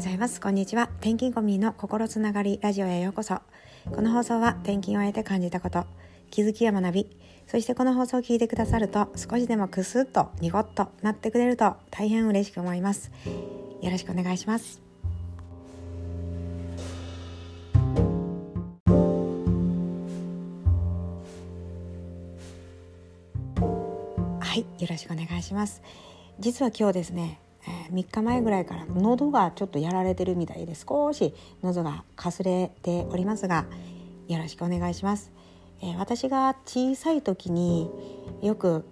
ございます。こんにちは。転勤コミの心つながりラジオへようこそ。この放送は転勤を得て感じたこと気づきや学びそしてこの放送を聞いてくださると少しでもクスッとニコッとなってくれると大変嬉しく思います。よろしくお願いします。はいよろしくお願いします。実は今日ですねえー、3日前ぐらいから喉がちょっとやられてるみたいで少し喉がかすれておりますがよろしくお願いします、えー、私が小さい時によく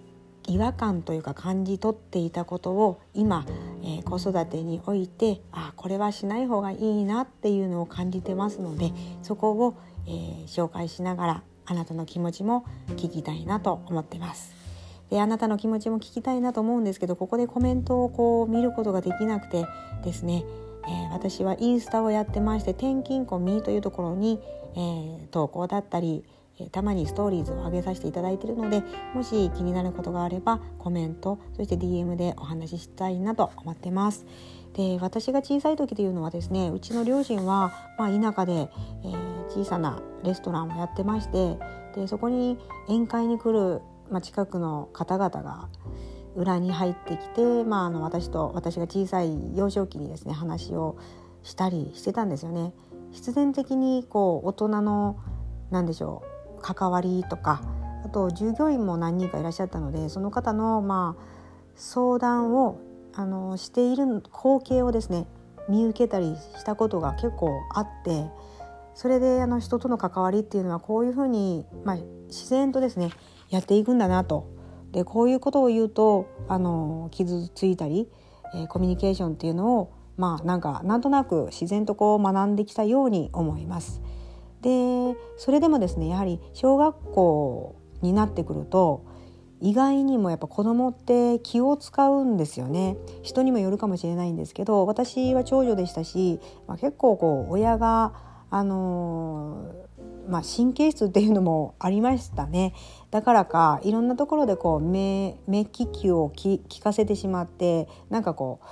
違和感というか感じ取っていたことを今、えー、子育てにおいてあこれはしない方がいいなっていうのを感じてますのでそこを、えー、紹介しながらあなたの気持ちも聞きたいなと思ってます。であなたの気持ちも聞きたいなと思うんですけどここでコメントをこう見ることができなくてですね、えー、私はインスタをやってまして転勤コミというところに、えー、投稿だったりたまにストーリーズを上げさせていただいているのでもし気になることがあればコメントそして DM でお話ししたいなと思ってます。で私が小さい時というのはですねうちの両親は、まあ、田舎で、えー、小さなレストランをやってましてでそこに宴会に来るまあ、近くの方々が裏に入ってきて、まあ、あの私と私が小さい幼少期にですね話をしたりしてたんですよね。必然的にこう大人の何でしょう関わりとかあと従業員も何人かいらっしゃったのでその方のまあ相談をあのしている光景をですね見受けたりしたことが結構あってそれであの人との関わりっていうのはこういうふうに、まあ、自然とですねやっていくんだなとでこういうことを言うとあの傷ついたり、えー、コミュニケーションっていうのをまあなんかなんとなく自然とこう学んできたように思います。でそれでもですねやはり小学校になってくると意外にもやっぱ子供って気を使うんですよね人にもよるかもしれないんですけど私は長女でしたし、まあ、結構こう親があのまあ、神経質っていうのもありましたねだからかいろんなところでこう目目利きを聞かせてしまってなんかこう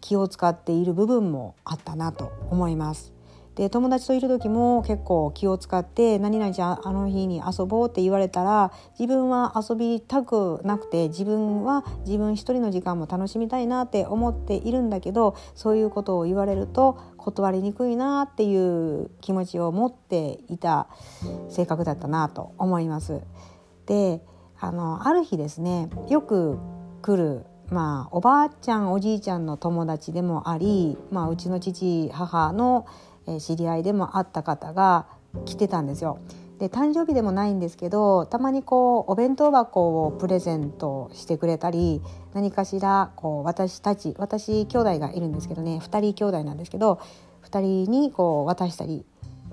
気を使っている部分もあったなと思います。で友達といる時も結構気を使って「何々ちゃんあの日に遊ぼう」って言われたら自分は遊びたくなくて自分は自分一人の時間も楽しみたいなって思っているんだけどそういうことを言われると断りにくいなっていう気持ちを持っていた性格だったなと思います。であのある日ですねよく来るまあおばあちゃんおじいちゃんの友達でもあり、まあ、うちの父母の知り合いでもあった方が来てたんですよ。で誕生日でもないんですけどたまにこうお弁当箱をプレゼントしてくれたり何かしらこう私たち私兄弟がいるんですけどね2人兄弟なんですけど2人にこう渡したり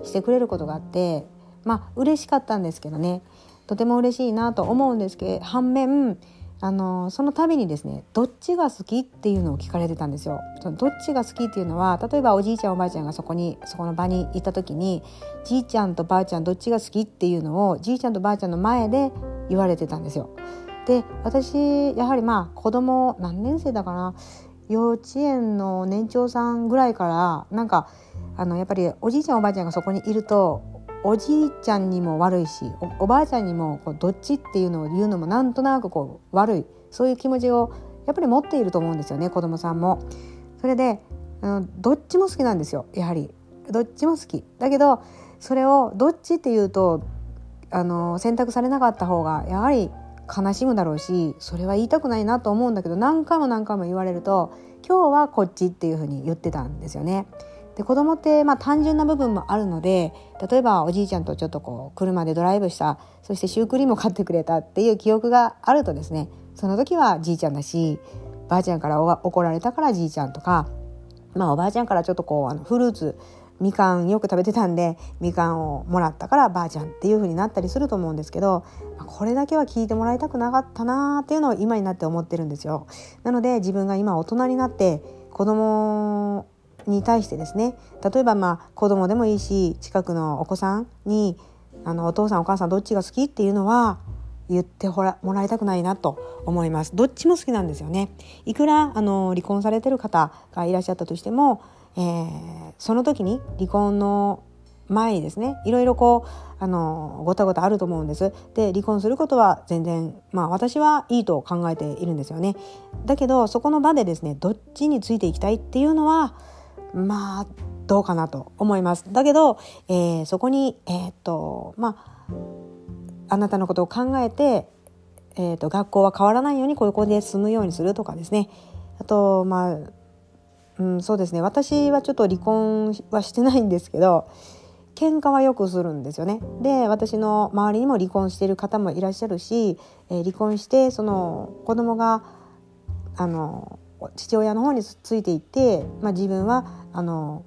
してくれることがあってまあ嬉しかったんですけどね。とても嬉しいなと思うんですけど反面あのその度にですねどっちが好きっていうのを聞かれてたんですよ。そのどっちが好きっていうのは例えばおじいちゃんおばあちゃんがそこにそこの場にいた時にじいちゃんとばあちゃんどっちが好きっていうのをじいちゃんとばあちゃんの前で言われてたんですよ。で私やはりまあ子供何年生だかな幼稚園の年長さんぐらいからなんかあのやっぱりおじいちゃんおばあちゃんがそこにいるとおじいちゃんにも悪いしおばあちゃんにもこうどっちっていうのを言うのもなんとなくこう悪いそういう気持ちをやっぱり持っていると思うんですよね子供さんも。それであのどっちも好きなんですよやはり。どっちも好き。だけどそれをどっちっていうとあの選択されなかった方がやはり悲しむだろうしそれは言いたくないなと思うんだけど何回も何回も言われると今日はこっちっていうふうに言ってたんですよね。で子供ってまあ単純な部分もあるので例えばおじいちゃんとちょっとこう車でドライブしたそしてシュークリームを買ってくれたっていう記憶があるとですねその時はじいちゃんだしばあちゃんから怒られたからじいちゃんとか、まあ、おばあちゃんからちょっとこうあのフルーツみかんよく食べてたんでみかんをもらったからばあちゃんっていう風になったりすると思うんですけどこれだけは聞いてもらいたくなかったなっていうのを今になって思ってるんですよ。なので自分が今大人になって子供に対してですね例えばまあ子供でもいいし近くのお子さんにあのお父さんお母さんどっちが好きっていうのは言ってもらいたくないなと思いますどっちも好きなんですよねいくらあの離婚されてる方がいらっしゃったとしてもえー、その時に離婚の前にですねいろいろこうあのごたごたあると思うんです。で離婚することは全然まあ私はいいと考えているんですよね。だけどそこの場でですねどっちについていきたいっていうのはまあどうかなと思います。だけど、えー、そこにえー、っとまああなたのことを考えて、えー、と学校は変わらないようにここで住むようにするとかですねあとまあ、うん、そうですね私はちょっと離婚はしてないんですけど喧嘩はよくするんですよね。で私の周りにも離婚している方もいらっしゃるし、えー、離婚してその子供があの父親の方についていって、まあ、自分はあの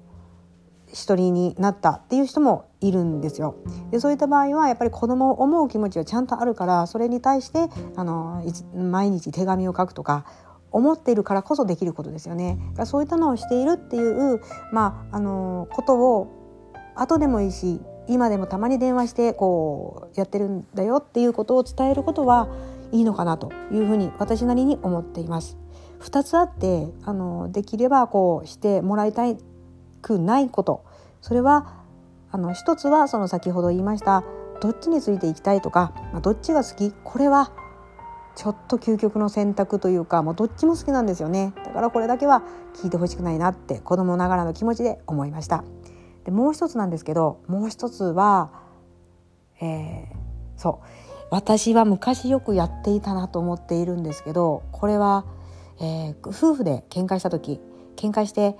一人になったっていう人もいるんですよ。でそういった場合はやっぱり子供を思う気持ちはちゃんとあるからそれに対してあの毎日手紙を書くとか思っているからこそできることですよね。そういったのをしているっていう、まあ、あのことを後でもいいし今でもたまに電話してこうやってるんだよっていうことを伝えることはいいのかなというふうに私なりに思っています。2つあってあのできればこうしてもらいたくないことそれはあの一つはその先ほど言いましたどっちについていきたいとか、まあ、どっちが好き？これはちょっと究極の選択というかもうどっちも好きなんですよねだからこれだけは聞いてほしくないなって子供ながらの気持ちで思いました。でもう一つなんですけどもう一つは、えー、そう私は昔よくやっていたなと思っているんですけどこれは、えー、夫婦で喧嘩した時喧嘩して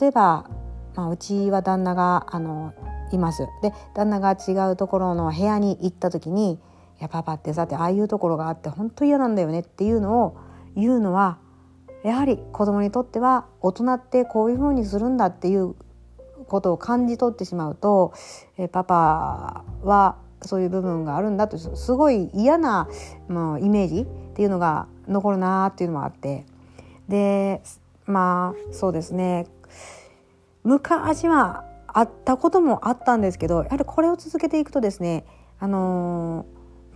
例えば、まあ、うちは旦那があのいます。で旦那が違うところの部屋に行った時に「いやパパってさてああいうところがあって本当嫌なんだよね」っていうのを言うのはやはり子供にとっては大人ってこういうふうにするんだっていうことを感じ取ってしまうと、えパパはそういう部分があるんだとすごい嫌な、まあ、イメージっていうのが残るなっていうのもあってでまあそうですね昔はあったこともあったんですけどやはりこれを続けていくとですねあの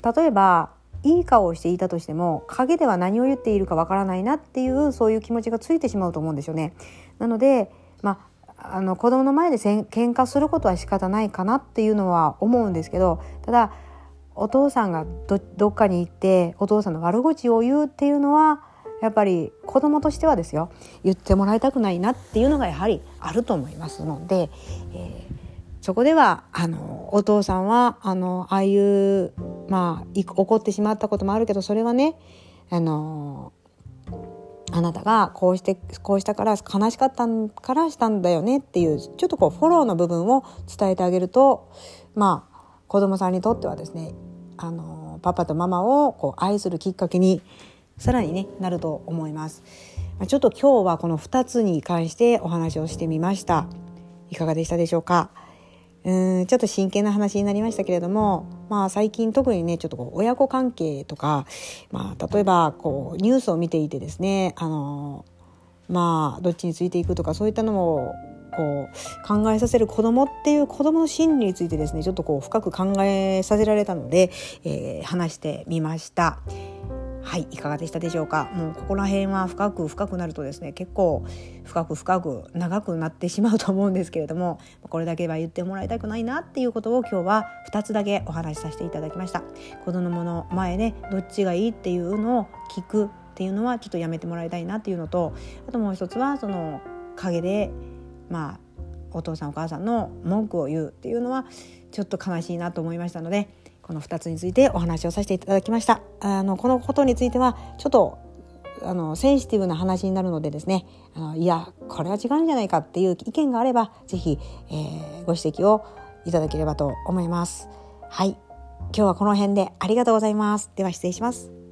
ー、例えばいい顔をしていたとしても陰では何を言っているかわからないなっていうそういう気持ちがついてしまうと思うんですよね。なので、まああの子供の前でせん喧嘩することは仕方ないかなっていうのは思うんですけどただお父さんがどどっかに行ってお父さんの悪口を言うっていうのはやっぱり子供としてはですよ言ってもらいたくないなっていうのがやはりあると思いますので、えー、そこではあのお父さんはあのああいうまあ怒ってしまったこともあるけどそれはねあのあなたがこうしてこうしたから悲しかったからしたんだよねっていうちょっとこうフォローの部分を伝えてあげるとまあ子供さんにとってはですねあのパパとママをこう愛するきっかけにさらにねなると思います。ちょっと今日はこの2つに関してお話をしてみました。いかがでしたでしょうか？うんちょっと真剣な話になりましたけれども、まあ、最近特にねちょっとこう親子関係とか、まあ、例えばこうニュースを見ていてですねあのまあどっちについていくとかそういったのもこう考えさせる子供っていう子供の心理についてですねちょっとこう深く考えさせられたので、えー、話してみました。はいいかがでしたでしょうか？もうここら辺は深く深くなるとですね結構深く深く長くなってしまうと思うんですけれどもこれだけは言ってもらいたくないなっていうことを今日は2つだけお話しさせていただきました。子供の前でどっちがいいっていうのを聞くっていうのはちょっとやめてもらいたいなっていうのとあともう一つはその陰でまあお父さんお母さんの文句を言うっていうのはちょっと悲しいなと思いましたのでこの2つについてお話をさせていただきました。あのこのことについてはちょっとあのセンシティブな話になるのでですねあのいやこれは違うんじゃないかっていう意見があれば是非、えー、ご指摘をいただければと思います。はい。今日はこの辺でありがとうございます。では失礼します。